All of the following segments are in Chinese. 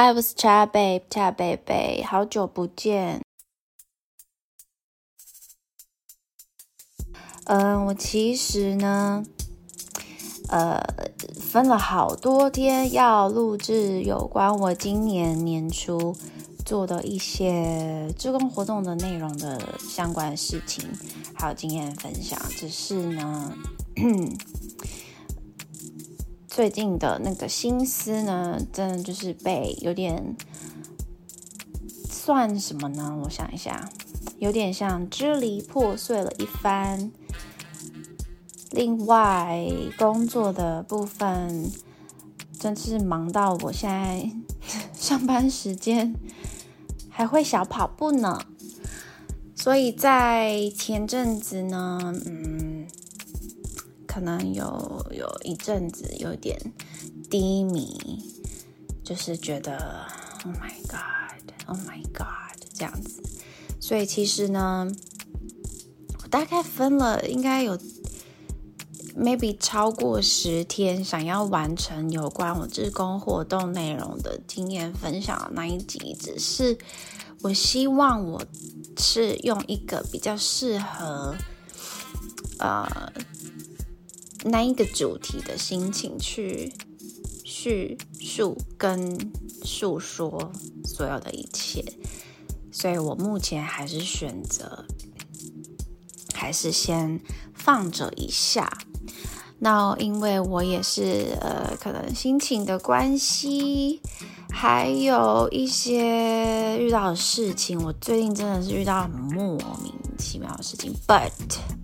Hi, was Cha Babe, Cha Babe，好久不见。嗯，我其实呢，呃，分了好多天要录制有关我今年年初做的一些志工活动的内容的相关事情，还有经验分享。只是呢。最近的那个心思呢，真的就是被有点算什么呢？我想一下，有点像支离破碎了一番。另外，工作的部分真是忙到我现在 上班时间还会小跑步呢。所以在前阵子呢，嗯。可能有有一阵子有点低迷，就是觉得 Oh my God, Oh my God 这样子。所以其实呢，我大概分了应该有 maybe 超过十天，想要完成有关我志工活动内容的经验分享的那一集。只是我希望我是用一个比较适合呃。那一个主题的心情去叙述跟诉说所有的一切，所以我目前还是选择，还是先放着一下。那因为我也是呃，可能心情的关系，还有一些遇到的事情，我最近真的是遇到很莫名其妙的事情，but。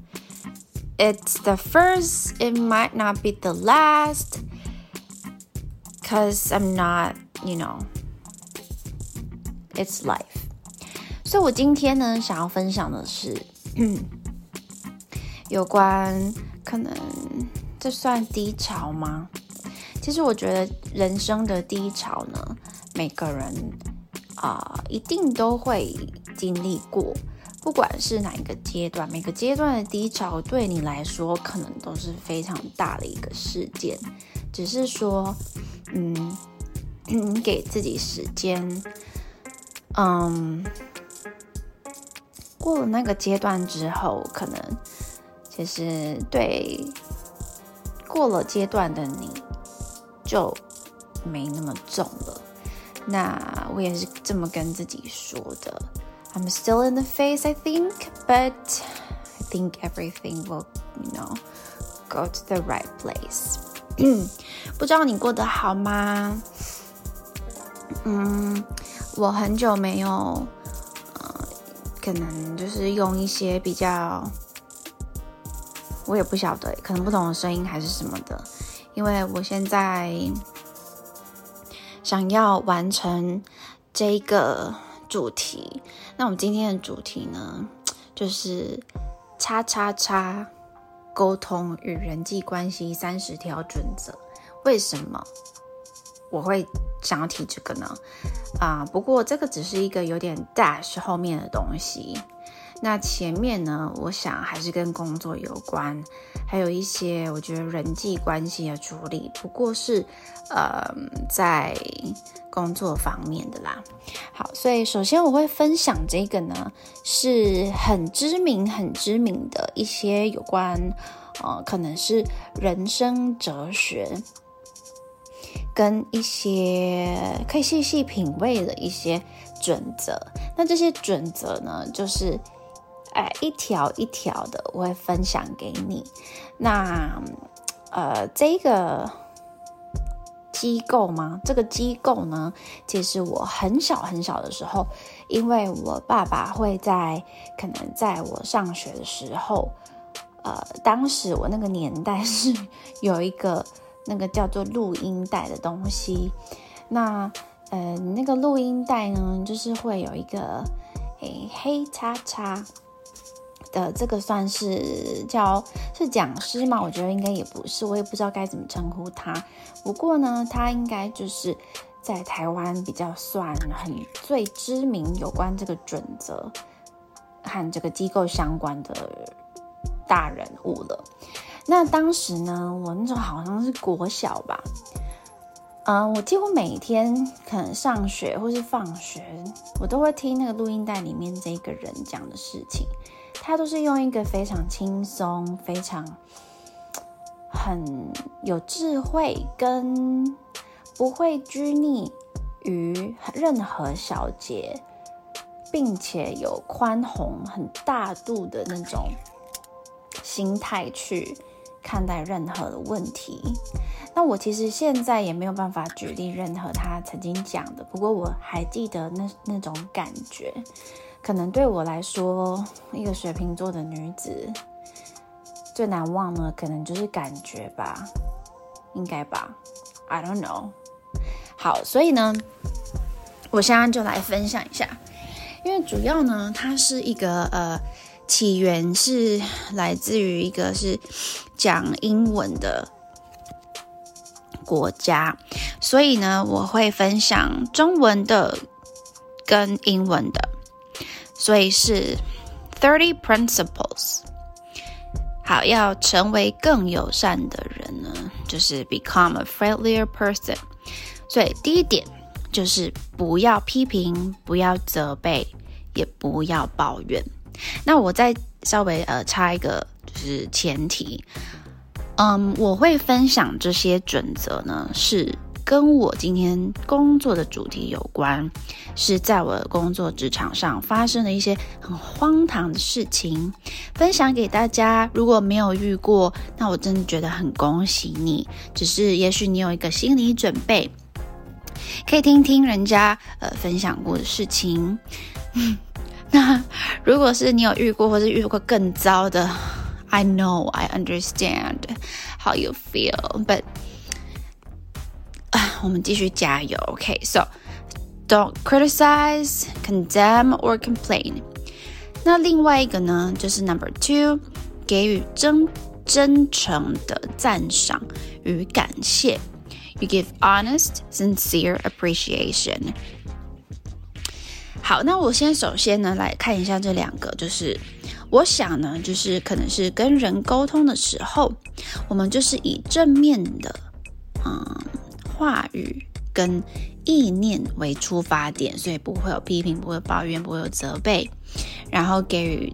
it's the first, it might not be the last. Because I'm not, you know, it's life. 所以我今天呢，想要分享的是，有关可能这算低潮吗？其实我觉得人生的低潮呢，每个人啊、呃、一定都会经历过。 不管是哪一个阶段，每个阶段的低潮对你来说可能都是非常大的一个事件。只是说，嗯，你给自己时间，嗯，过了那个阶段之后，可能其实对过了阶段的你就没那么重了。那我也是这么跟自己说的。I'm still in the phase, I think, but I think everything will, you know, go to the right place. 不知道你过得好吗？嗯，我很久没有，呃，可能就是用一些比较，我也不晓得，可能不同的声音还是什么的，因为我现在想要完成这个。主题，那我们今天的主题呢，就是“叉叉叉”沟通与人际关系三十条准则。为什么我会想要提这个呢？啊，不过这个只是一个有点 dash 后面的东西。那前面呢，我想还是跟工作有关，还有一些我觉得人际关系的处理，不过是呃在。工作方面的啦，好，所以首先我会分享这个呢，是很知名、很知名的一些有关，呃，可能是人生哲学，跟一些可以细细品味的一些准则。那这些准则呢，就是哎一条一条的，我会分享给你。那呃，这个。机构吗？这个机构呢，其实我很小很小的时候，因为我爸爸会在可能在我上学的时候，呃，当时我那个年代是有一个那个叫做录音带的东西，那呃那个录音带呢，就是会有一个诶黑叉叉。的这个算是叫是讲师吗？我觉得应该也不是，我也不知道该怎么称呼他。不过呢，他应该就是在台湾比较算很最知名有关这个准则和这个机构相关的大人物了。那当时呢，我那时候好像是国小吧，嗯，我几乎每天可能上学或是放学，我都会听那个录音带里面这个人讲的事情。他都是用一个非常轻松、非常 很有智慧，跟不会拘泥于任何小节，并且有宽宏、很大度的那种心态去看待任何的问题。那我其实现在也没有办法举例任何他曾经讲的，不过我还记得那那种感觉。可能对我来说，一个水瓶座的女子最难忘的，可能就是感觉吧，应该吧，I don't know。好，所以呢，我现在就来分享一下，因为主要呢，它是一个呃，起源是来自于一个是讲英文的国家，所以呢，我会分享中文的跟英文的。所以是 thirty principles。好，要成为更友善的人呢，就是 become a friendlier person。所以第一点就是不要批评，不要责备，也不要抱怨。那我再稍微呃插一个就是前提，嗯，我会分享这些准则呢是。跟我今天工作的主题有关，是在我的工作职场上发生的一些很荒唐的事情，分享给大家。如果没有遇过，那我真的觉得很恭喜你。只是也许你有一个心理准备，可以听听人家呃分享过的事情。那如果是你有遇过，或是遇过更糟的，I know I understand how you feel，but 我们继续加油，OK？So、okay, don't criticize, condemn or complain。那另外一个呢，就是 Number two，给予真真诚的赞赏与感谢。You give honest, sincere appreciation。好，那我先首先呢来看一下这两个，就是我想呢，就是可能是跟人沟通的时候，我们就是以正面的，嗯。 话语跟意念为出发点，所以不会有批评，不会有抱怨，不会有责备，然后给予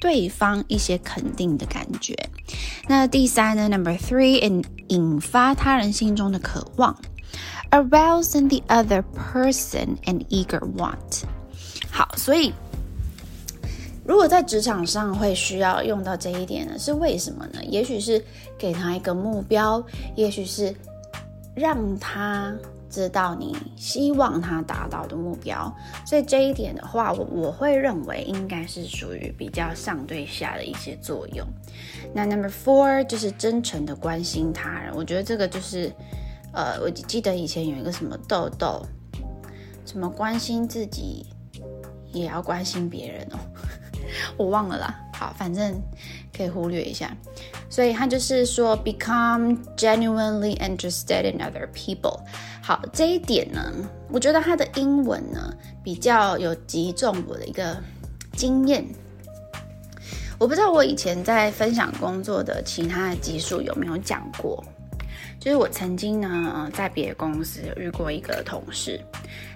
对方一些肯定的感觉。那第三呢？Number three，and 引发他人心中的渴望，arouse in the other person an eager want。好，所以如果在职场上会需要用到这一点呢，是为什么呢？也许是给他一个目标，也许是。让他知道你希望他达到的目标，所以这一点的话，我我会认为应该是属于比较上对下的一些作用。那 number four 就是真诚的关心他人，我觉得这个就是，呃，我记得以前有一个什么豆豆，什么关心自己也要关心别人哦，我忘了啦。好，反正可以忽略一下。所以他就是说，become genuinely interested in other people。好，这一点呢，我觉得他的英文呢比较有击中我的一个经验。我不知道我以前在分享工作的其他的技术有没有讲过，就是我曾经呢在别的公司遇过一个同事，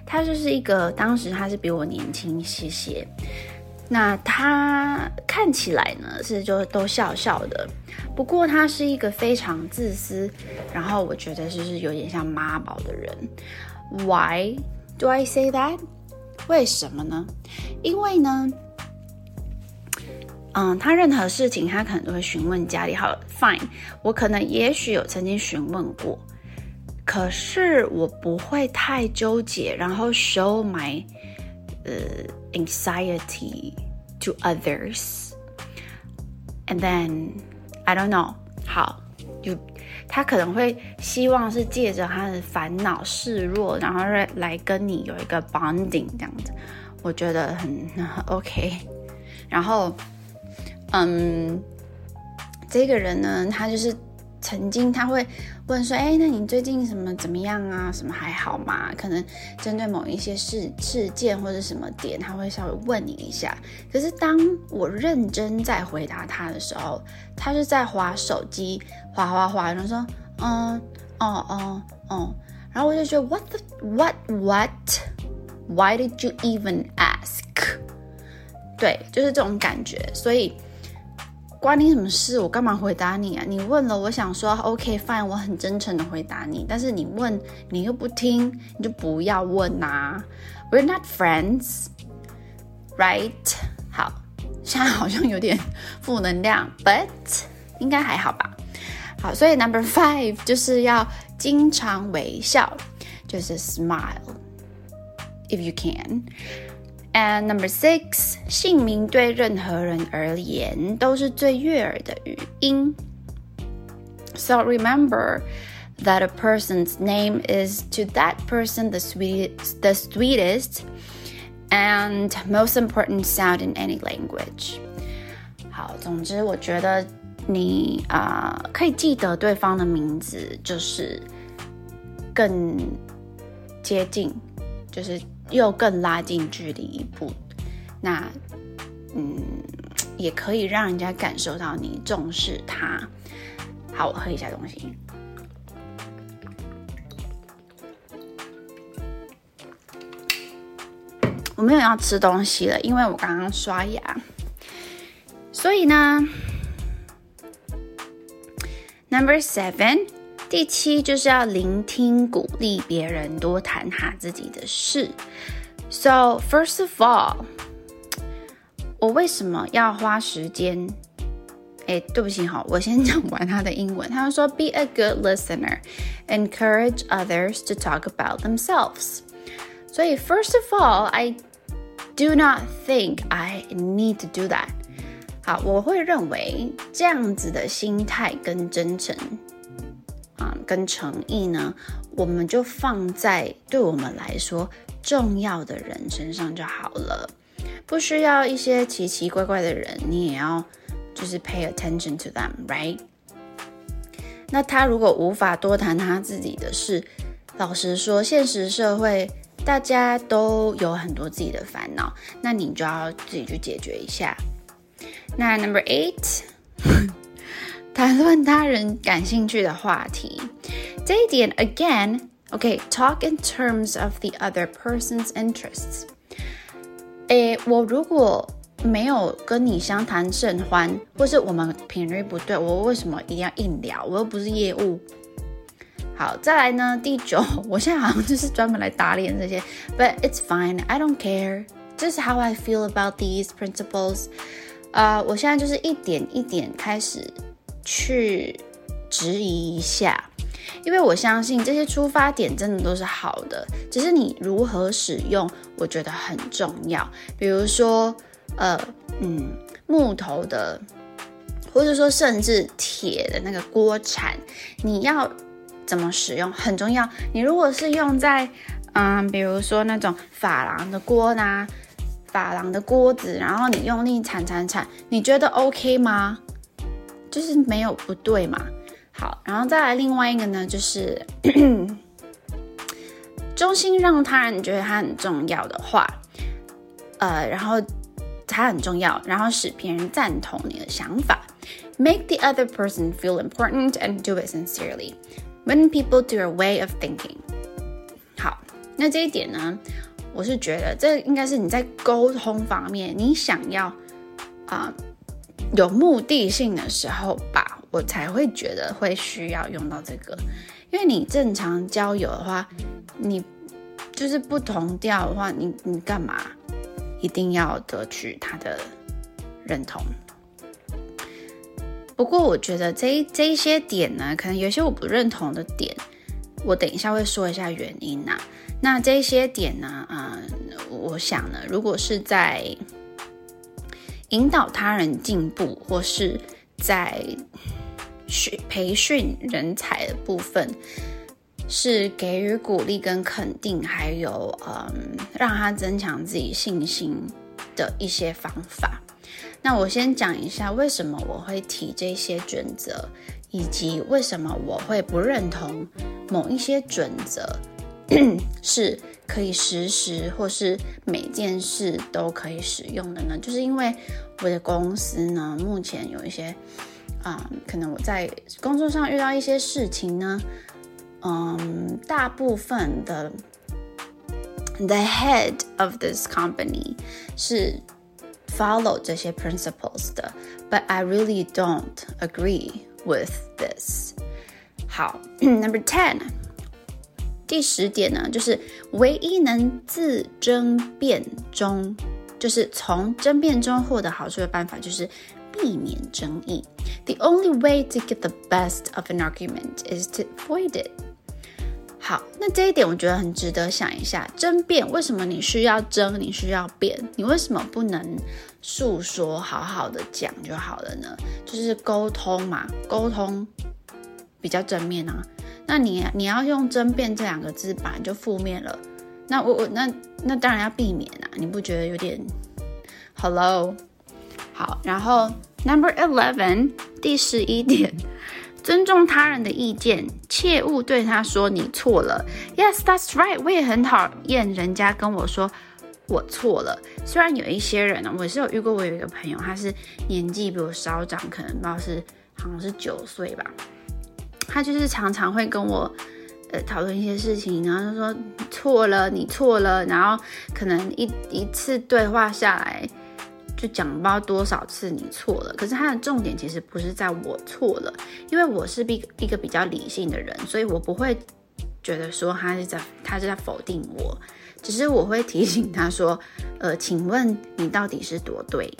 他就是一个当时他是比我年轻些些。那他看起来呢是就都笑笑的，不过他是一个非常自私，然后我觉得就是有点像妈宝的人。Why do I say that？为什么呢？因为呢，嗯，他任何事情他可能都会询问家里。好，Fine，我可能也许有曾经询问过，可是我不会太纠结，然后 show my。呃，anxiety to others, and then I don't know 好，就他可能会希望是借着他的烦恼示弱，然后来来跟你有一个 bonding 这样子，我觉得很 OK。然后，嗯，这个人呢，他就是。曾经他会问说：“哎，那你最近什么怎么样啊？什么还好吗？可能针对某一些事事件或者什么点，他会稍微问你一下。可是当我认真在回答他的时候，他是在划手机，划划划，然后说：嗯，哦哦哦，然后我就觉得 what the what what why did you even ask？对，就是这种感觉，所以。关你什么事？我干嘛回答你啊？你问了，我想说 OK fine，我很真诚的回答你。但是你问，你又不听，你就不要问呐。We're not friends, right？好，现在好像有点负能量，but 应该还好吧。好，所以 number five 就是要经常微笑，就是 smile if you can。And number six，姓名对任何人而言都是最悦耳的语音。So remember that a person's name is to that person the sweetest, the sweetest and most important sound in any language. 好，总之我觉得你啊、呃、可以记得对方的名字，就是更接近，就是 又更拉近距离一步，那嗯，也可以让人家感受到你重视他。好，我喝一下东西。我没有要吃东西了，因为我刚刚刷牙。所以呢，Number Seven。第七就是要聆听、鼓励别人，多谈他自己的事。So first of all，我为什么要花时间？哎，对不起哈，我先讲完他的英文。他说：“Be a good listener, encourage others to talk about themselves。”所以 first of all, I do not think I need to do that。好，我会认为这样子的心态跟真诚。啊，跟诚意呢，我们就放在对我们来说重要的人身上就好了，不需要一些奇奇怪怪的人，你也要就是 pay attention to them，right？那他如果无法多谈他自己的事，老实说，现实社会大家都有很多自己的烦恼，那你就要自己去解决一下。那 number eight。谈论他人感兴趣的话题，这一点 again，OK，talk in terms of the other person's interests。诶，我如果没有跟你相谈甚欢，或是我们频率不对，我为什么一定要硬聊？我又不是业务。好，再来呢，第九，我现在好像就是专门来打脸这些，But it's fine, I don't care. This is how I feel about these principles. 呃，我现在就是一点一点开始。 去质疑一下，因为我相信这些出发点真的都是好的，只是你如何使用，我觉得很重要。比如说，呃，嗯，木头的，或者说甚至铁的那个锅铲，你要怎么使用很重要。你如果是用在，嗯，比如说那种珐琅的锅呢，珐琅的锅子，然后你用力铲铲铲，你觉得 OK 吗？就是没有不对嘛，好，然后再来另外一个呢，就是中心让他人觉得他很重要的话，呃，然后他很重要，然后使别人赞同你的想法，make the other person feel important and do it sincerely. Win people to your way of thinking. 好，那这一点呢，我是觉得这应该是你在沟通方面，你想要啊。有目的性的时候吧，我才会觉得会需要用到这个。因为你正常交友的话，你就是不同调的话，你你干嘛一定要得取他的认同？不过我觉得这这一些点呢，可能有些我不认同的点，我等一下会说一下原因呐。那这些点呢，嗯，我想呢，如果是在引导他人进步，或是在训培训人才的部分，是给予鼓励跟肯定，还有嗯，让他增强自己信心的一些方法。那我先讲一下为什么我会提这些准则，以及为什么我会不认同某一些准则 是。可以实时或是每件事都可以使用的呢？就是因为我的公司呢，目前有一些啊，可能我在工作上遇到一些事情呢，嗯，大部分的 the head of this company 是 follow 这些 principles 的，but I really don't agree with this。好，Number ten，第十点呢，就是唯一能自争辩中，就是从争辩中获得好处的办法，就是避免争议。The only way to get the best of an argument is to avoid it。好，那这一点我觉得很值得想一下。争辩，为什么你需要争？你需要辩？你为什么不能诉说，好好的讲就好了呢？就是沟通嘛，沟通比较正面啊。那你你要用争辩这两个字，本来就负面了。那我我那那当然要避免啊，你不觉得有点？Hello，好，然后 Number Eleven，第十一点。尊重他人的意见，切勿对他说你错了。Yes, that's right。我也很讨厌人家跟我说我错了。虽然有一些人呢，我是有遇过，我有一个朋友，他是年纪比我稍长，可能不知道是好像是九岁吧。他就是常常会跟我呃讨论一些事情，然后就说错了，你错了，然后可能一一次对话下来。就讲不到多少次你错了，可是他的重点其实不是在我错了，因为我是一一个比较理性的人，所以我不会觉得说他是在他是在否定我，只是我会提醒他说，呃，请问你到底是多对？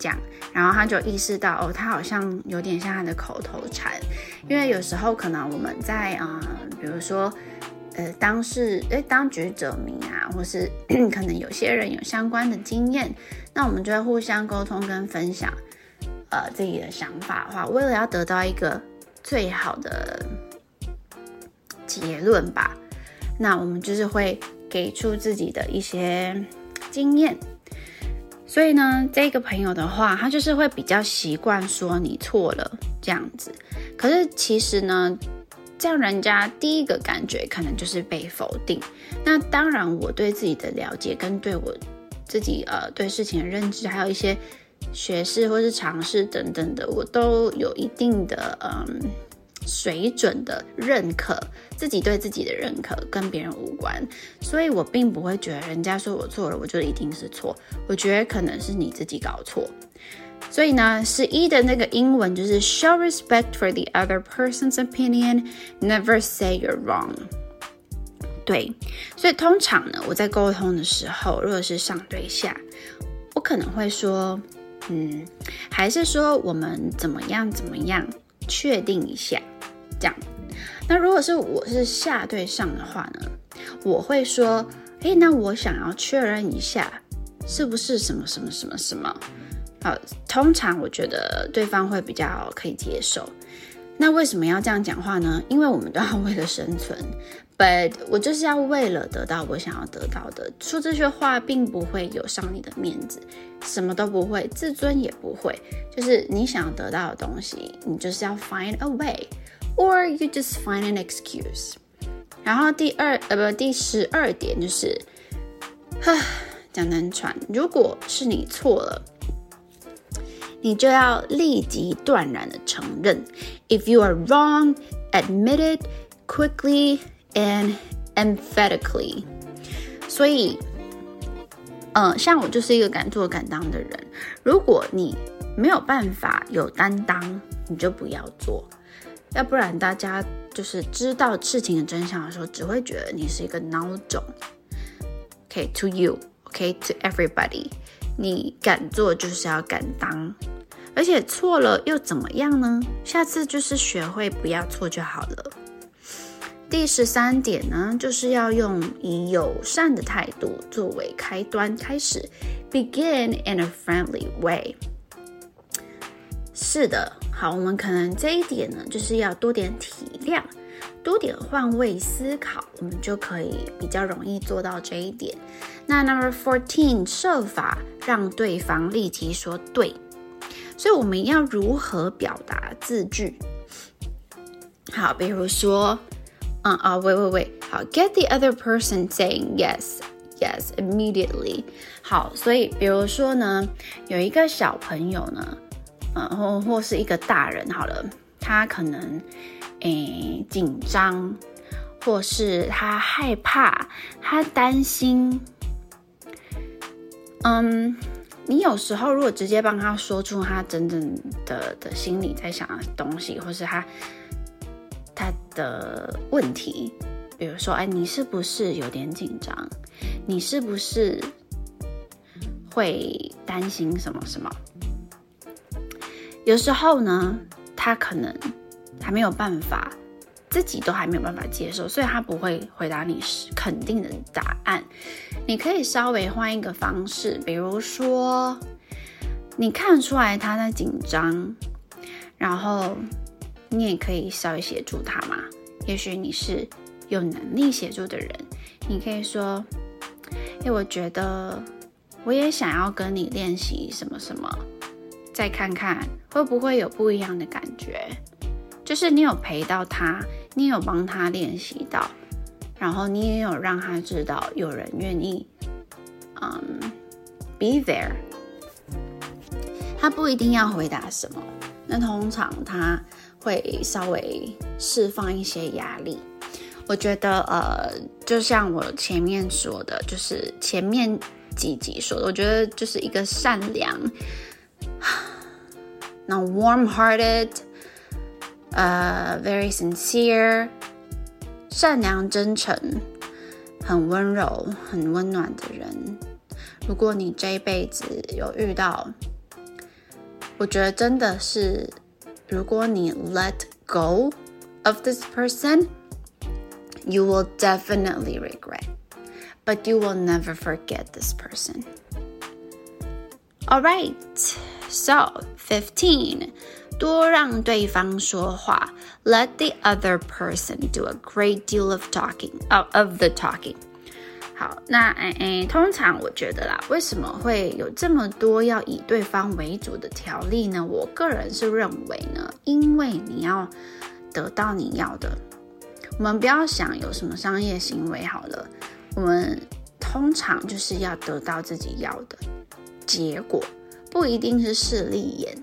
这样，然后他就意识到哦，他好像有点像他的口头禅，因为有时候可能我们在啊，比如说。呃，当事诶，当局者迷啊，或是 可能有些人有相关的经验，那我们就会互相沟通跟分享，呃，自己的想法的话，为了要得到一个最好的结论吧，那我们就是会给出自己的一些经验。所以呢，这个朋友的话，他就是会比较习惯说你错了这样子，可是其实呢。这样，人家第一个感觉可能就是被否定。那当然，我对自己的了解跟对我自己呃对事情的认知，还有一些学识或是尝试等等的，我都有一定的嗯水准的认可。自己对自己的认可跟别人无关，所以我并不会觉得人家说我错了，我就一定是错。我觉得可能是你自己搞错。所以呢，十一的那个英文就是 show respect for the other person's opinion, never say you're wrong。对，所以通常呢，我在沟通的时候，如果是上对下，我可能会说，嗯，还是说我们怎么样怎么样，确定一下，这样。那如果是我是下对上的话呢，我会说，诶，那我想要确认一下，是不是什么什么什么什么。好，通常我觉得对方会比较可以接受。那为什么要这样讲话呢？因为我们都要为了生存，but 我就是要为了得到我想要得到的。说这些话并不会有伤你的面子，什么都不会，自尊也不会。就是你想要得到的东西，你就是要 find a way way，or you just find an excuse。然后第二呃不第十二点就是，哈讲难传，如果是你错了。你就要立即断然的承认，If you are wrong, admit it quickly and emphatically。所以，嗯，像我就是一个敢做敢当的人。如果你没有办法有担当，你就不要做， 要不然大家就是知道事情的真相的时候，只会觉得你是一个孬种。OK，to you，OK，to everybody。你敢做就是要敢当，而且错了又怎么样呢？下次就是学会不要错就好了。第十三点呢，就是要用以友善的态度作为开端，开始，begin in a friendly way。是的，好，我们可能这一点呢，就是要多点体谅。多点换位思考，我们就可以比较容易做到这一点。那 Number fourteen，设法让对方立即说对。所以我们要如何表达字句？好，比如说，嗯啊，喂喂喂，好，get the other person saying yes yes immediately。好，所以比如说呢，有一个小朋友呢，嗯，或或是一个大人，好了，他可能。诶，紧张，或是他害怕，他担心。嗯，你有时候如果直接帮他说出他真正的的心里在想的东西，或是他他的问题，比如说，哎，你是不是有点紧张？你是不是会担心什么什么？有时候呢，他可能还没有办法。自己都还没有办法接受，所以他不会回答你是肯定的答案。你可以稍微换一个方式，比如说，你看出来他在紧张，然后你也可以稍微协助他嘛。也许你是有能力协助的人，你可以说：“哎，我觉得我也想要跟你练习什么什么，再看看会不会有不一样的感觉。”就是你有陪到他。你有帮他练习到，然后你也有让他知道有人愿意，嗯，be there。他不一定要回答什么，那通常他会稍微释放一些压力。我觉得，呃，就像我前面说的，就是前面几集说的，我觉得就是一个善良，那 warm-hearted。呃，very sincere，善良、真诚、很温柔、很温暖的人。如果你这一辈子有遇到，我觉得真的是，如果你 let go of this person，you will definitely regret，but you will never forget this person. All right, So fifteen. 多让对方说话，let the other person do a great deal of talking of of the talking。好，那哎哎，通常我觉得啦，为什么会有这么多要以对方为主的条例呢？我个人是认为呢，因为你要得到你要的，我们不要想有什么商业行为好了，我们通常就是要得到自己要的结果，不一定是势利眼。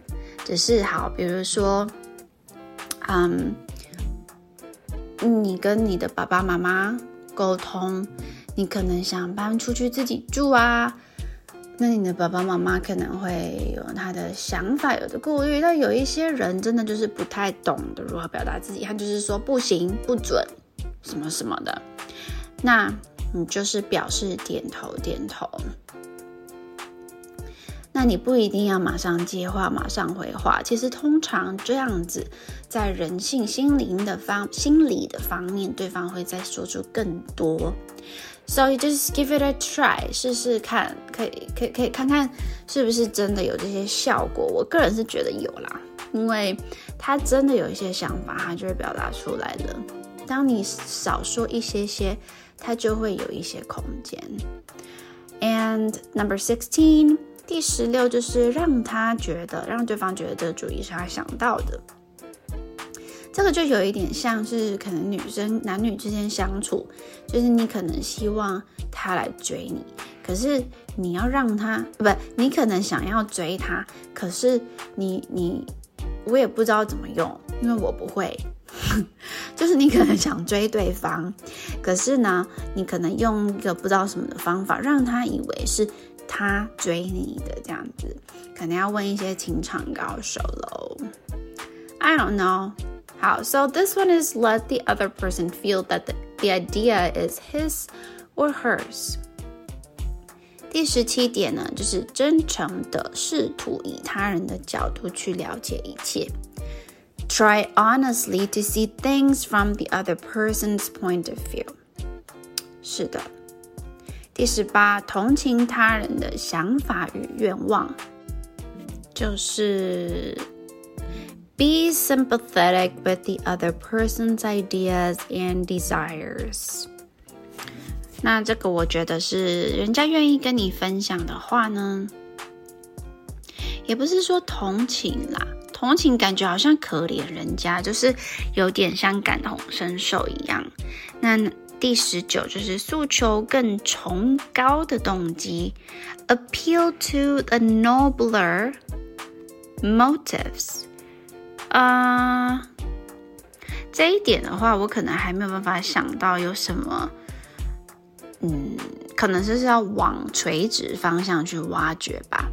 只是好，比如说，嗯，你跟你的爸爸妈妈沟通，你可能想搬出去自己住啊，那你的爸爸妈妈可能会有他的想法，有的顾虑。但有一些人真的就是不太懂得如何表达自己，他就是说不行、不准，什么什么的，那你就是表示点头点头。那你不一定要马上接话，马上回话。其实通常这样子，在人性、心灵的方、心理的方面，对方会再说出更多。So you just give it a try，试试看，可以、可以、可以看看是不是真的有这些效果。我个人是觉得有啦，因为他真的有一些想法，他就会表达出来了。当你少说一些些，他就会有一些空间。And number sixteen. 第十六就是让他觉得，让对方觉得这主意是他想到的。这个就有一点像是可能女生男女之间相处，就是你可能希望他来追你，可是你要让他不，你可能想要追他，可是你你我也不知道怎么用，因为我不会。就是你可能想追对方，可是呢，你可能用一个不知道什么的方法，让他以为是。他追你的这样子，可能要问一些情场高手喽。I don't know. 好，so this one is let the other person feel that the, the idea is his or hers. 第十七点呢，就是真诚的试图以他人的角度去了解一切。Try honestly to see things from the other person's point of view. 是的。 第十八，同情他人的想法与愿望，就是 be sympathetic with the other person's ideas and desires。那这个我觉得是人家愿意跟你分享的话呢，也不是说同情啦，同情感觉好像可怜人家，就是有点像感同身受一样。那。第十九就是诉求更崇高的动机，appeal to the nobler motives。啊，这一点的话，我可能还没有办法想到有什么，嗯，可能是要往垂直方向去挖掘吧。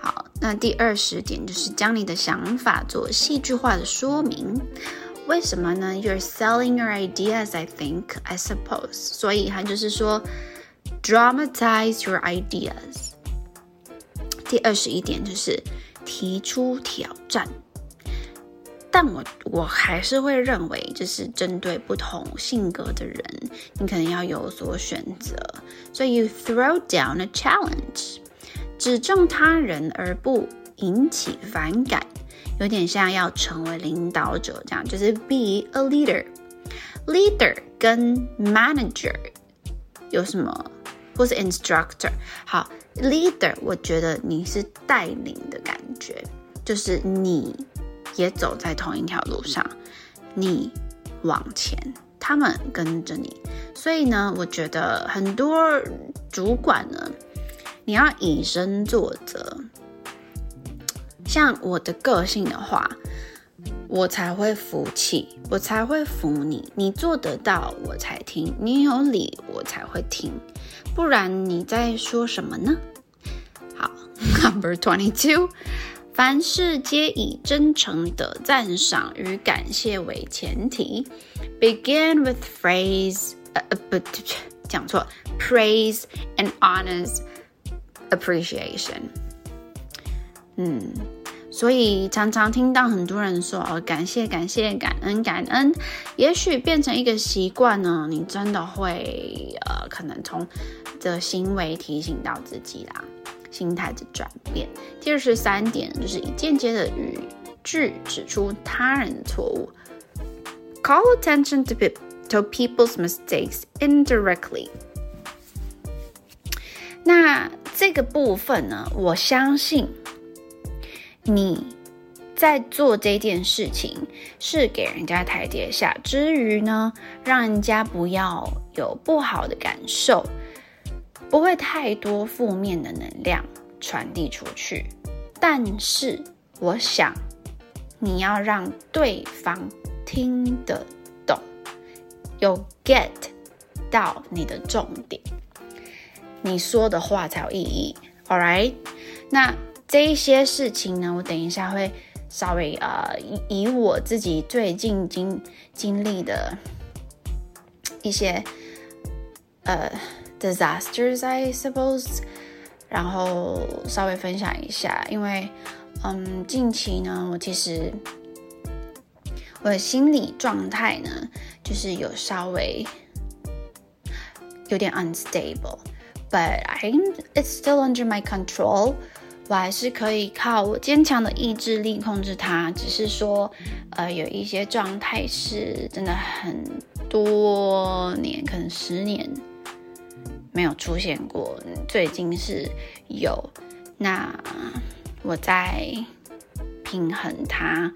好，那第二十点就是将你的想法做戏剧化的说明。为什么呢？You're selling your ideas, I think, I suppose。所以它就是说，dramatize your ideas。第二十一点就是提出挑战。但我我还是会认为，就是针对不同性格的人，你可能要有所选择。所以，you throw down a challenge，指正他人而不引起反感，有点像要成为领导者这样，就是 be a leader。leader 跟 manager 有什么？或是 instructor？好，leader，我觉得你是带领的感觉，就是你。也走在同一条路上，你往前，他们跟着你。所以呢，我觉得很多主管呢，你要以身作则。像我的个性的话，我才会服气，我才会服你。你做得到，我才听；你有理，我才会听。不然你在说什么呢？好，Number twenty two。凡事皆以真诚的赞赏与感谢为前提。Begin with phrase，呃呃不，讲错，praise and honest appreciation。嗯，所以常常听到很多人说哦，感谢感谢，感恩感恩，也许变成一个习惯呢，你真的会呃，可能从的行为提醒到自己啦。心态的转变。第二十三点就是以间接的语句指出他人的错误，call attention to to people's mistakes indirectly。那这个部分呢，我相信你在做这件事情是给人家台阶下，之余呢，让人家不要有不好的感受。不会太多负面的能量传递出去，但是我想你要让对方听得懂，有 get 到你的重点，你说的话才有意义。All right，那这一些事情呢，我等一下会稍微呃以以我自己最近经经历的一些呃。disasters, I suppose，然后稍微分享一下，因为，嗯，近期呢，我其实我的心理状态呢，就是有稍微有点 unstable，but I it's still under my control，我还是可以靠我坚强的意志力控制它，只是说，呃，有一些状态是真的很多年，可能十年。没有出现过，最近是有。那我在平衡它，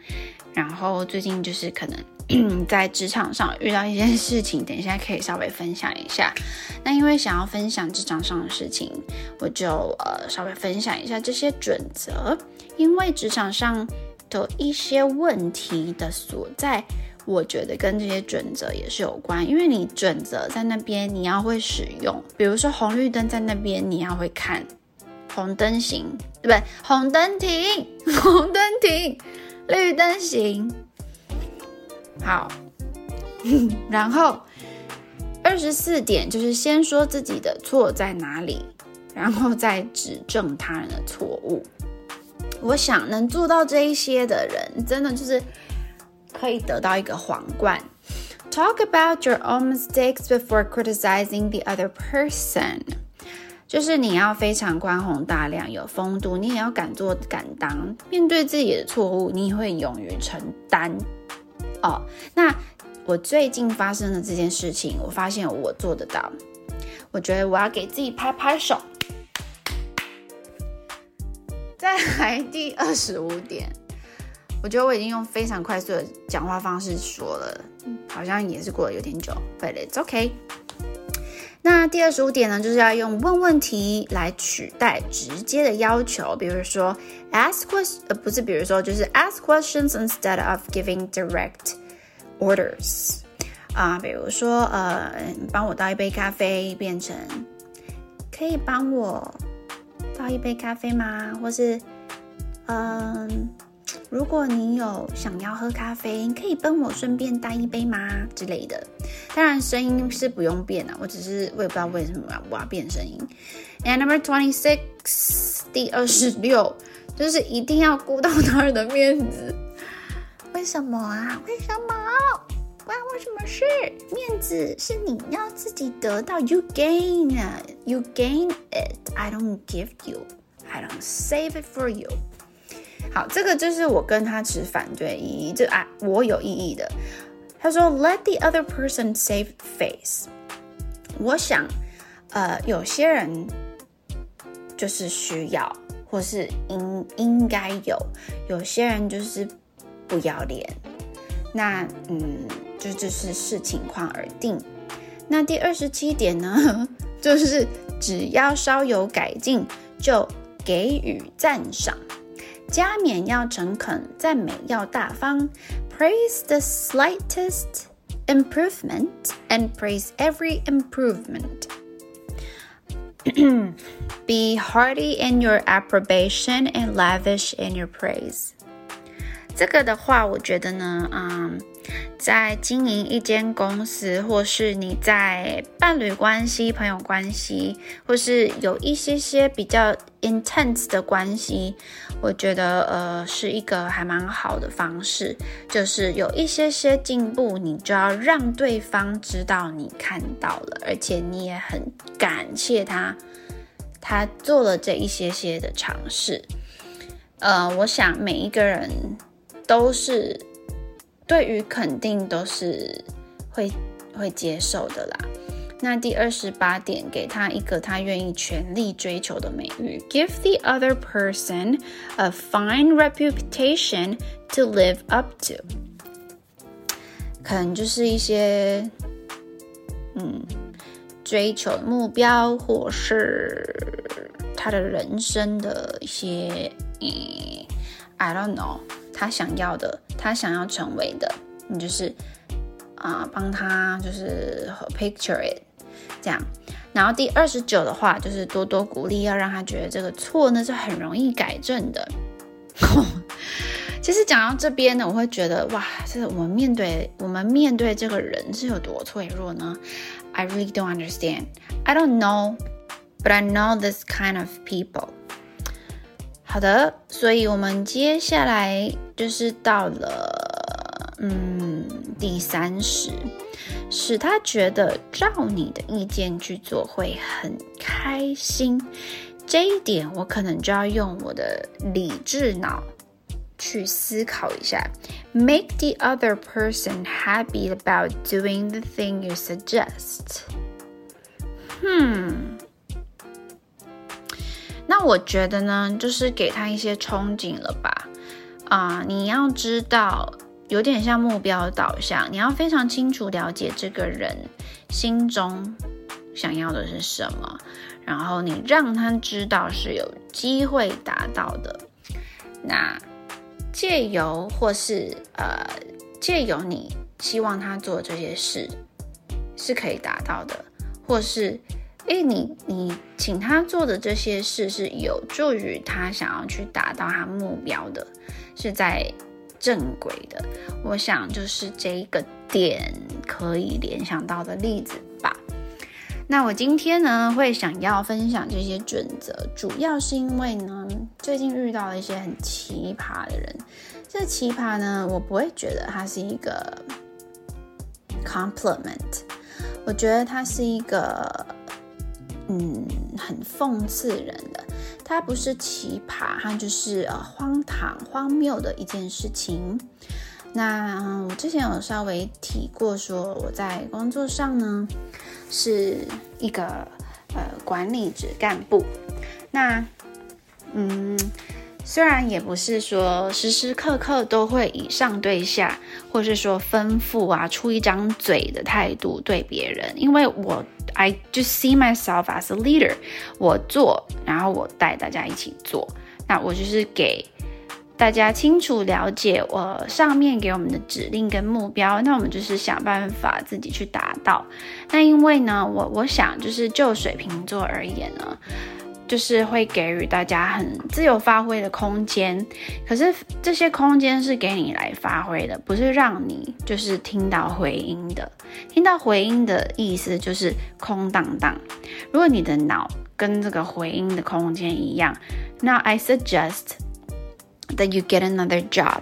然后最近就是可能 在职场上遇到一件事情，等一下可以稍微分享一下。那因为想要分享职场上的事情，我就呃稍微分享一下这些准则，因为职场上的一些问题的所在。我觉得跟这些准则也是有关，因为你准则在那边，你要会使用。比如说红绿灯在那边，你要会看红灯行，对不对？红灯停，红灯停，绿灯行。好，然后二十四点就是先说自己的错在哪里，然后再指正他人的错误。我想能做到这一些的人，真的就是。可以得到一个皇冠。Talk about your own mistakes before criticizing the other person。就是你要非常宽宏大量、有风度，你也要敢做敢当。面对自己的错误，你会勇于承担。哦，那我最近发生的这件事情，我发现我做得到。我觉得我要给自己拍拍手。再来第二十五点。我觉得我已经用非常快速的讲话方式说了，好像也是过了有点久，But it's okay。那第二十五点呢，就是要用问问题来取代直接的要求，比如说 ask question，呃，不是，比如说就是 ask questions instead of giving direct orders 啊，比如说呃，帮我倒一杯咖啡，变成可以帮我倒一杯咖啡吗？或是嗯。如果你有想要喝咖啡，你可以帮我顺便带一杯吗？之类的。当然，声音是不用变的，我只是我也不知道为什么我要变声音。And number twenty six，第二十六，就是一定要顾到他人的面子。为什么啊？为什么？关我什么事？面子是你要自己得到，You gain, you gain it，I don't give you，I don't save it for you。好，这个就是我跟他持反对意义，这啊我有异议的。他说，Let the other person save face。我想，呃，有些人就是需要，或是应应该有；有些人就是不要脸。那嗯，就就是视情况而定。那第二十七点呢，就是只要稍有改进，就给予赞赏。加冕要诚恳，赞美要大方。Praise the slightest improvement and praise every improvement. Be hearty in your approbation and lavish in your praise. 这个的话，我觉得呢，嗯。 在经营一间公司，或是你在伴侣关系、朋友关系，或是有一些些比较 intense 的关系，我觉得呃是一个还蛮好的方式，就是有一些些进步，你就要让对方知道你看到了，而且你也很感谢他，他做了这一些些的尝试。呃，我想每一个人都是。对于肯定都是会会接受的啦。那第二十八点，给他一个他愿意全力追求的美誉，give the other person a fine reputation to live up to。可能就是一些嗯追求目标，或是他的人生的一些嗯，I don't know。他想要的，他想要成为的，你就是啊，帮他就是 picture it 这样。然后第二十九的话，就是多多鼓励，要让他觉得这个错呢是很容易改正的。其实讲到这边呢，我会觉得哇，这我们面对我们面对这个人是有多脆弱呢？I really don't understand. I don't know, but I know this kind of people. 好的，所以我们接下来就是到了，嗯，第三十，使他觉得照你的意见去做会很开心。这一点我可能就要用我的理智脑去思考一下。Make the other person happy about doing the thing you suggest. 哼那我觉得呢，就是给他一些憧憬了吧？啊，你要知道，有点像目标导向，你要非常清楚了解这个人心中想要的是什么，然后你让他知道是有机会达到的。那借由或是呃借由你希望他做这些事是可以达到的，或是。诶，你你请他做的这些事是有助于他想要去达到他目标的，是在正轨的。我想就是这一个点可以联想到的例子吧。那我今天呢会想要分享这些准则，主要是因为呢最近遇到了一些很奇葩的人。这奇葩呢，我不会觉得它是一个 compliment，我觉得它是一个。嗯，很讽刺人的，它不是奇葩，它就是呃荒唐、荒谬的一件事情。那我之前有稍微提过，说我在工作上呢是一个呃管理职干部。那嗯。虽然也不是说时时刻刻都会以上对下，或是说吩咐啊，出一张嘴的态度对别人，因为我 I just see myself as a leader，我做，然后我带大家一起做，那我就是给大家清楚了解我上面给我们的指令跟目标，那我们就是想办法自己去达到。那因为呢，我我想就是就水瓶座而言呢。就是会给予大家很自由发挥的空间，可是这些空间是给你来发挥的，不是让你就是听到回音的。听到回音的意思就是空荡荡。如果你的脑跟这个回音的空间一样，那 I suggest that you get another job.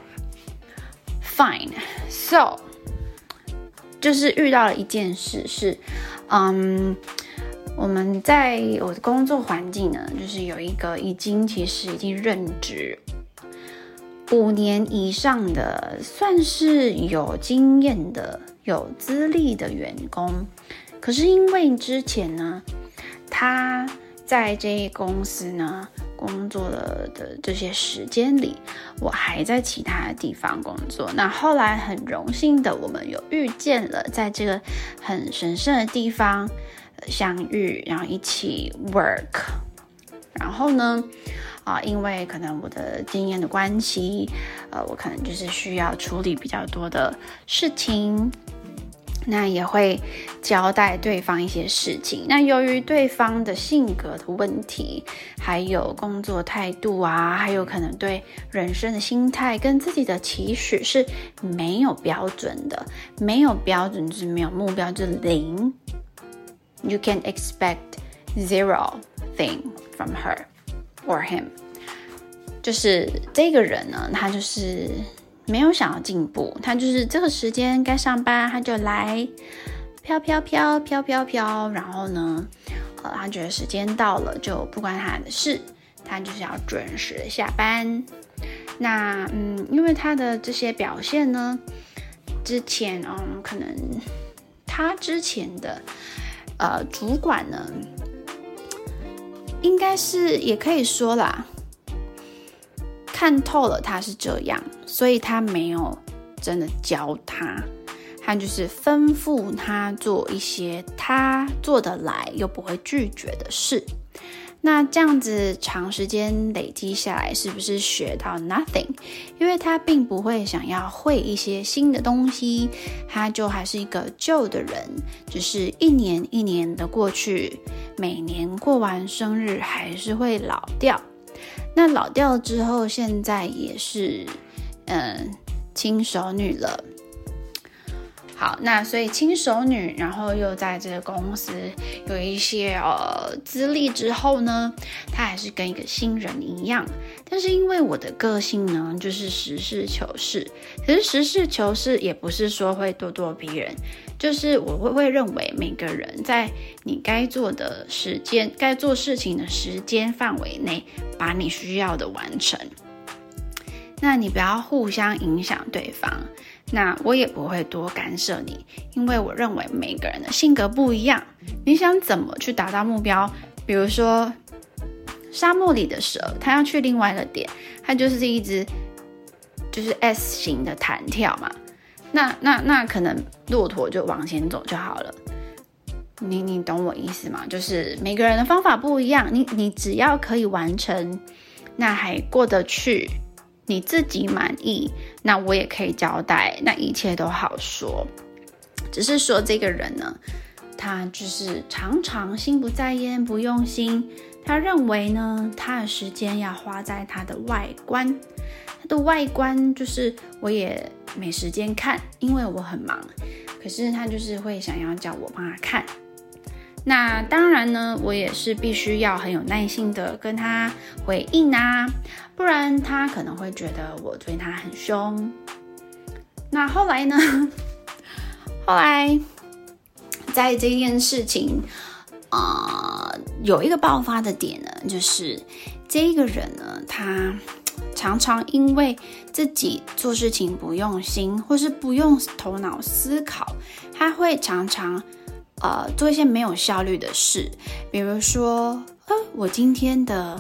Fine. So，就是遇到了一件事是，嗯。我们在我的工作环境呢，就是有一个已经其实已经任职五年以上的，算是有经验的、有资历的员工。可是因为之前呢，他在这公司呢工作的的这些时间里，我还在其他地方工作。那后来很荣幸的，我们有遇见了，在这个很神圣的地方。相遇，然后一起 work，然后呢，啊，因为可能我的经验的关系，呃，我可能就是需要处理比较多的事情，那也会交代对方一些事情。那由于对方的性格的问题，还有工作态度啊，还有可能对人生的心态跟自己的期许是没有标准的，没有标准就是没有目标，就是零。You can expect zero thing from her or him。就是这个人呢，他就是没有想要进步，他就是这个时间该上班他就来，飘飘飘飘飘飘，然后呢，呃，他觉得时间到了就不关他的事，他就是要准时的下班。那嗯，因为他的这些表现呢，之前嗯，可能他之前的。呃，主管呢，应该是也可以说啦，看透了他是这样，所以他没有真的教他，他就是吩咐他做一些他做得来又不会拒绝的事。那这样子长时间累积下来，是不是学到 nothing？因为他并不会想要会一些新的东西，他就还是一个旧的人，只是一年一年的过去，每年过完生日还是会老掉。那老掉之后，现在也是嗯轻熟女了。好，那所以轻熟女，然后又在这个公司有一些呃资历之后呢，她还是跟一个新人一样。但是因为我的个性呢，就是实事求是。可是实事求是也不是说会咄咄逼人，就是我会会认为每个人在你该做的时间、该做事情的时间范围内，把你需要的完成。那你不要互相影响对方。那我也不会多干涉你，因为我认为每个人的性格不一样。你想怎么去达到目标？比如说，沙漠里的蛇，它要去另外一个点，它就是一只就是 S 型的弹跳嘛。那那那可能骆驼就往前走就好了。你你懂我意思吗？就是每个人的方法不一样，你你只要可以完成，那还过得去。你自己满意，那我也可以交代，那一切都好说。只是说这个人呢，他就是常常心不在焉、不用心。他认为呢，他的时间要花在他的外观，他的外观就是我也没时间看，因为我很忙。可是他就是会想要叫我帮他看。那当然呢，我也是必须要很有耐心的跟他回应啊，不然他可能会觉得我对他很凶。那后来呢？后来在这件事情啊，有一个爆发的点呢，就是这个人呢，他常常因为自己做事情不用心，或是不用头脑思考，他会常常。呃，做一些没有效率的事，比如说，呃，我今天的，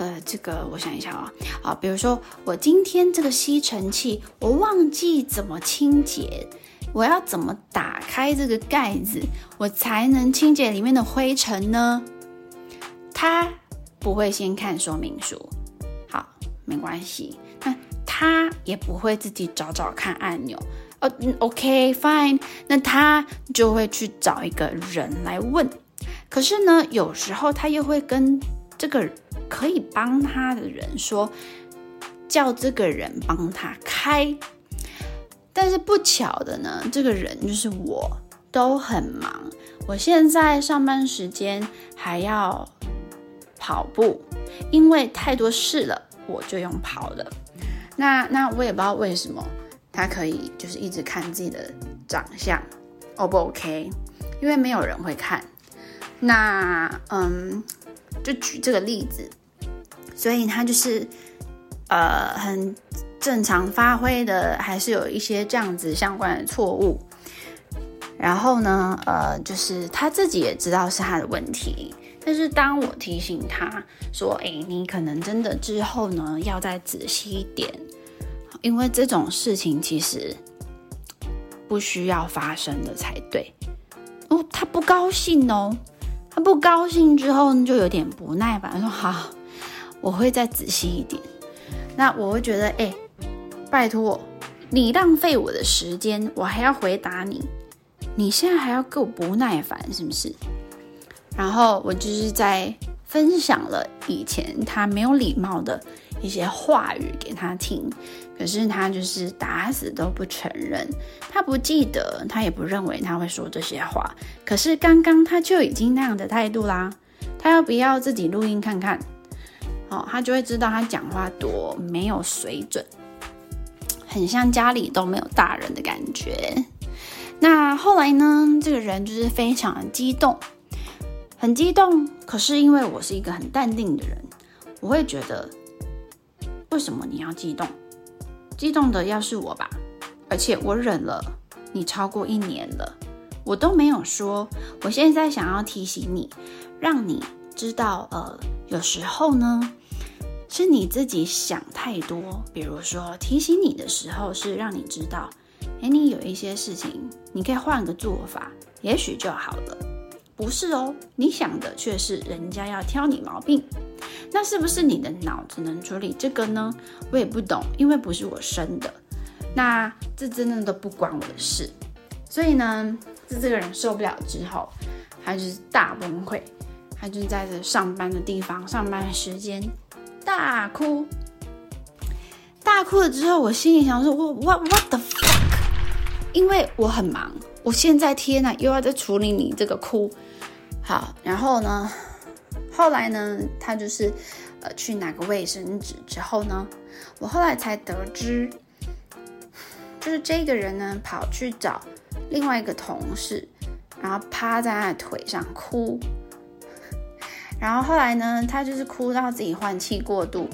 呃，这个我想一下啊，啊，比如说我今天这个吸尘器，我忘记怎么清洁，我要怎么打开这个盖子，我才能清洁里面的灰尘呢？他不会先看说明书，好，没关系，那他也不会自己找找看按钮。哦，OK，fine，那他就会去找一个人来问。可是呢，有时候他又会跟这个可以帮他的人说，叫这个人帮他开。但是不巧的呢，这个人就是我，都很忙。我现在上班时间还要跑步，因为太多事了，我就用跑的。那那我也不知道为什么他可以就是一直看自己的长相，O 不 OK？因为没有人会看。那嗯，就举这个例子，所以他就是呃很。正常发挥的还是有一些这样子相关的错误，然后呢，呃，就是他自己也知道是他的问题，但是当我提醒他说：“哎，你可能真的之后呢要再仔细一点，因为这种事情其实不需要发生的才对。”哦，他不高兴哦，他不高兴之后呢就有点不耐烦，说：“好，我会再仔细一点。”那我会觉得，哎。拜托，你浪费我的时间，我还要回答你，你现在还要够不耐烦是不是？然后我就是在分享了以前他没有礼貌的一些话语给他听，可是他就是打死都不承认，他不记得，他也不认为他会说这些话。可是刚刚他就已经那样的态度啦，他要不要自己录音看看？哦，他就会知道他讲话多没有水准。很像家里都没有大人的感觉。那后来呢？这个人就是非常的激动，很激动。可是因为我是一个很淡定的人，我会觉得，为什么你要激动？激动的要是我吧。而且我忍了你超过一年了，我都没有说。我现在想要提醒你，让你知道，呃，有时候呢。是你自己想太多，比如说提醒你的时候是让你知道，哎，你有一些事情你可以换个做法，也许就好了。不是哦，你想的却是人家要挑你毛病，那是不是你的脑子能处理这个呢？我也不懂，因为不是我生的，那这真的都不关我的事。所以呢，这这个人受不了之后，他就是大崩溃，他就在这上班的地方，上班时间。大哭，大哭了之后，我心里想说：“我 what what the fuck？” 因为我很忙，我现在天呐，又要在处理你这个哭。好，然后呢，后来呢，他就是呃去拿个卫生纸之后呢，我后来才得知，就是这个人呢跑去找另外一个同事，然后趴在他的腿上哭。然后后来呢，他就是哭到自己换气过度，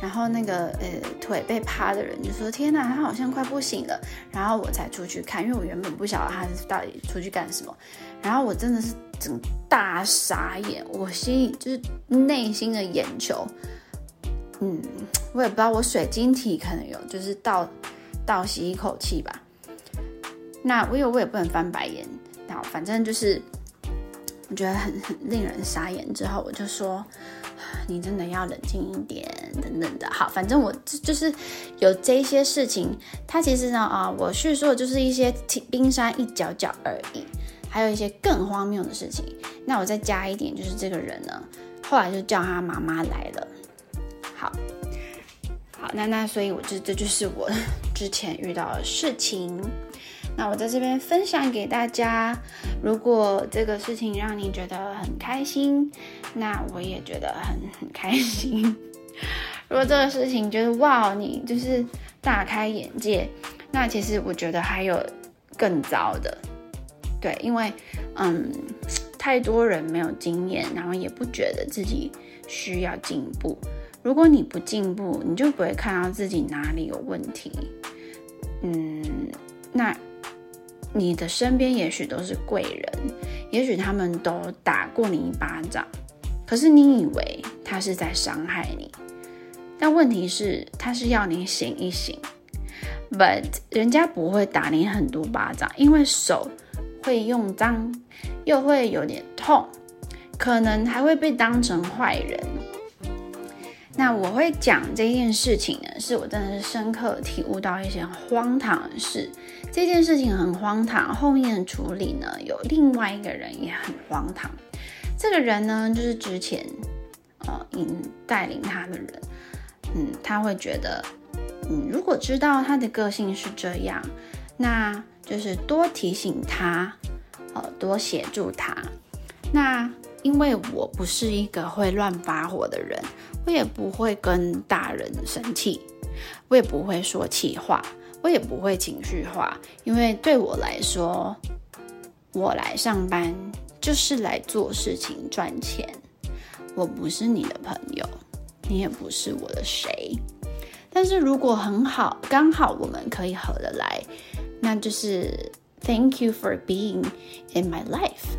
然后那个呃腿被趴的人就说：“天哪，他好像快不行了。”然后我才出去看，因为我原本不晓得他到底出去干什么。然后我真的是整大傻眼，我心里就是内心的眼球，嗯，我也不知道我水晶体可能有就是倒倒吸一口气吧。那我有我也不能翻白眼，然后反正就是。我觉得很很令人傻眼，之后我就说，你真的要冷静一点，等等的。好，反正我就是有这些事情，它其实呢啊，我叙述的就是一些冰山一角角而已，还有一些更荒谬的事情。那我再加一点，就是这个人呢，后来就叫他妈妈来了。好，好，那那所以，我这这就是我 之前遇到的事情。那我在这边分享给大家，如果这个事情让你觉得很开心，那我也觉得很很开心。如果这个事情觉得哇，你就是大开眼界，那其实我觉得还有更糟的。对，因为嗯，太多人没有经验，然后也不觉得自己需要进步。如果你不进步，你就不会看到自己哪里有问题。嗯，那。你的身边也许都是贵人，也许他们都打过你一巴掌，可是你以为他是在伤害你，但问题是他是要你醒一醒。But 人家不会打你很多巴掌，因为手会用脏，又会有点痛，可能还会被当成坏人。那我会讲这件事情呢，是我真的是深刻体悟到一些荒唐的事。这件事情很荒唐，后面的处理呢，有另外一个人也很荒唐。这个人呢，就是之前呃引带领他的人，嗯，他会觉得，嗯，如果知道他的个性是这样，那就是多提醒他，呃，多协助他。那因为我不是一个会乱发火的人，我也不会跟大人生气，我也不会说气话，我也不会情绪化。因为对我来说，我来上班就是来做事情赚钱，我不是你的朋友，你也不是我的谁。但是如果很好，刚好我们可以合得来，那就是 Thank you for being in my life。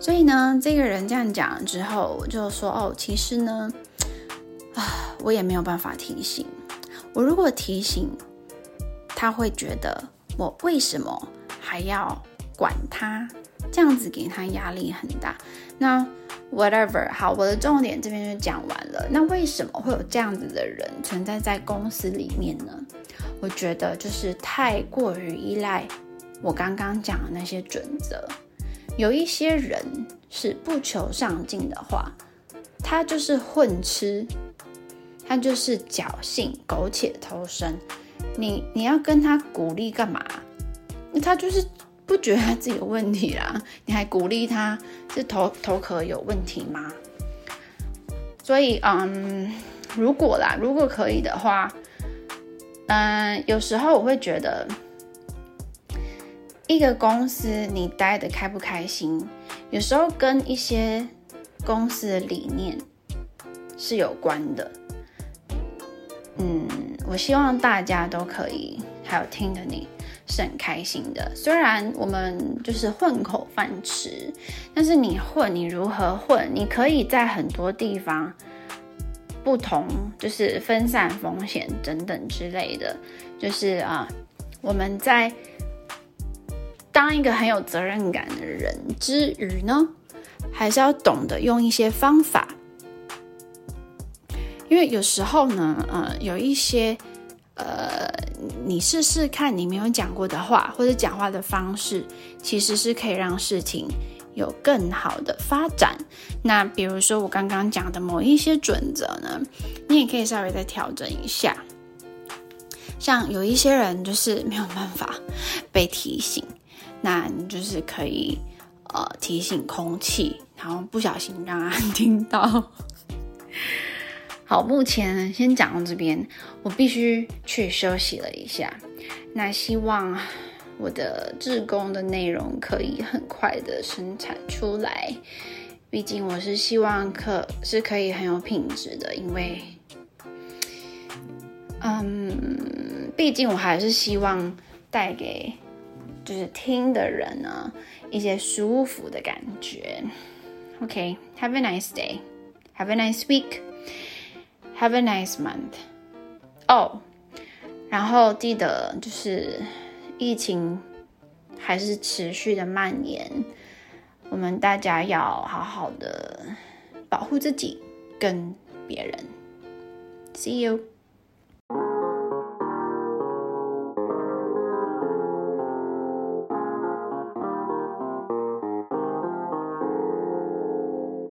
所以呢，这个人这样讲之后，我就说哦，其实呢，啊，我也没有办法提醒。我如果提醒，他会觉得我为什么还要管他？这样子给他压力很大。那 whatever，好，我的重点这边就讲完了。那为什么会有这样子的人存在在公司里面呢？我觉得就是太过于依赖我刚刚讲的那些准则。有一些人是不求上进的话，他就是混吃，他就是侥幸苟且偷生。你你要跟他鼓励干嘛？他就是不觉得他自己有问题啦，你还鼓励他是头头壳有问题吗？所以嗯，如果啦，如果可以的话，嗯，有时候我会觉得。一个公司你待的开不开心，有时候跟一些公司的理念是有关的。我希望大家都可以，还有听的你是很开心的。虽然我们就是混口饭吃，但是你混，你如何混？你可以在很多地方不同，就是分散风险等等之类的。就是啊，我们在。当一个很有责任感的人之余呢，还是要懂得用一些方法，因为有时候呢，呃，有一些，呃，你试试看你没有讲过的话，或者讲话的方式，其实是可以让事情有更好的发展。那比如说我刚刚讲的某一些准则呢，你也可以稍微再调整一下。像有一些人就是没有办法被提醒。那你就是可以，呃，提醒空气，然后不小心让他听到。好，目前先讲到这边，我必须去休息了一下。那希望我的志工的内容可以很快的生产出来，毕竟我是希望可是可以很有品质的，因为，嗯，毕竟我还是希望带给。就是听的人呢，一些舒服的感觉。OK，Have a nice day，Have a nice week Have a nice month。哦，然后记得就是疫情还是持续的蔓延，我们大家要好好的保护自己跟别人。See you。